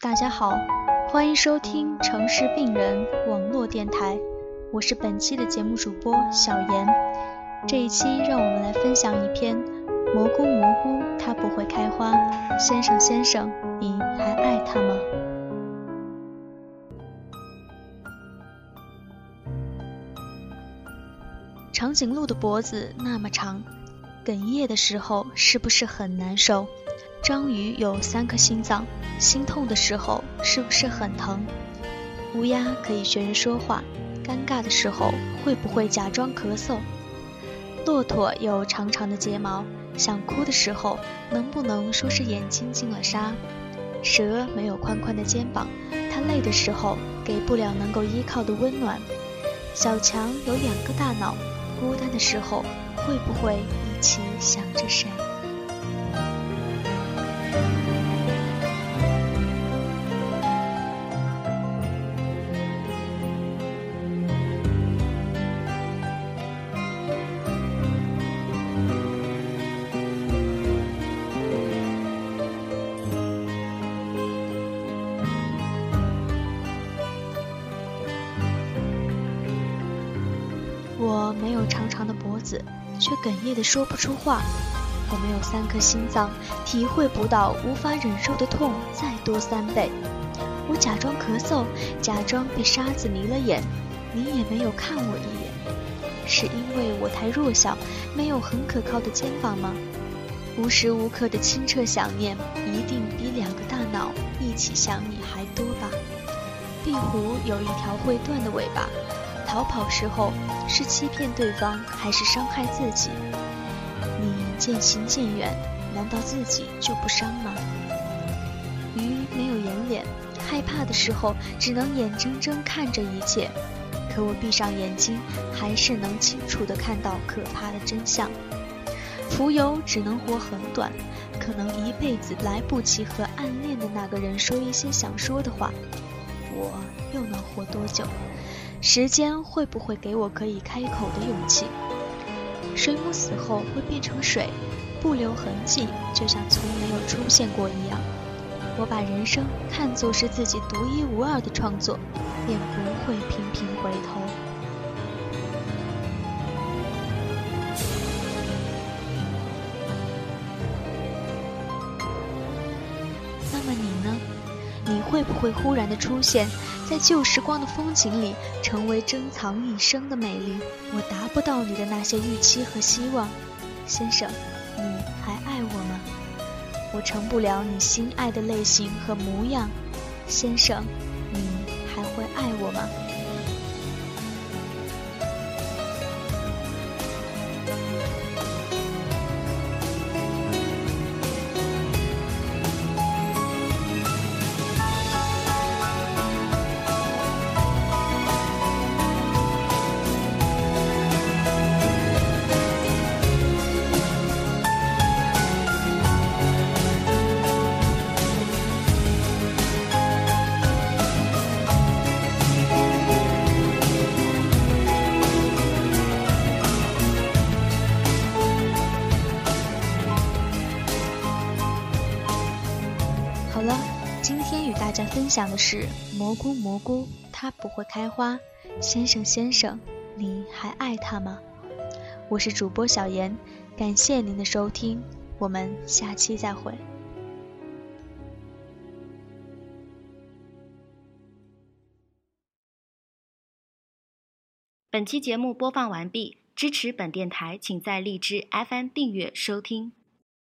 大家好，欢迎收听城市病人网络电台，我是本期的节目主播小严。这一期让我们来分享一篇《蘑菇蘑菇它不会开花》，先生先生，你还爱它吗？长颈鹿的脖子那么长，哽咽的时候是不是很难受？章鱼有三颗心脏，心痛的时候是不是很疼？乌鸦可以学人说话，尴尬的时候会不会假装咳嗽？骆驼有长长的睫毛，想哭的时候能不能说是眼睛进了沙？蛇没有宽宽的肩膀，它累的时候给不了能够依靠的温暖。小强有两个大脑，孤单的时候会不会一起想着谁？我没有长长的脖子，却哽咽的说不出话。我没有三颗心脏，体会不到无法忍受的痛再多三倍。我假装咳嗽，假装被沙子迷了眼，你也没有看我一眼。是因为我太弱小，没有很可靠的肩膀吗？无时无刻的清澈想念，一定比两个大脑一起想你还多吧？壁虎有一条会断的尾巴。逃跑时候是欺骗对方还是伤害自己？你渐行渐远，难道自己就不伤吗？鱼没有眼脸，害怕的时候只能眼睁睁看着一切，可我闭上眼睛还是能清楚地看到可怕的真相。蜉蝣只能活很短，可能一辈子来不及和暗恋的那个人说一些想说的话。我又能活多久？时间会不会给我可以开口的勇气？水母死后会变成水，不留痕迹，就像从没有出现过一样。我把人生看作是自己独一无二的创作，便不会频频回头。那么你呢？你会不会忽然的出现？在旧时光的风景里，成为珍藏一生的美丽。我达不到你的那些预期和希望，先生，你还爱我吗？我成不了你心爱的类型和模样，先生，你还会爱我吗？与大家分享的是蘑菇蘑菇，它不会开花。先生先生，你还爱它吗？我是主播小严，感谢您的收听，我们下期再会。本期节目播放完毕，支持本电台，请在荔枝 FM 订阅收听。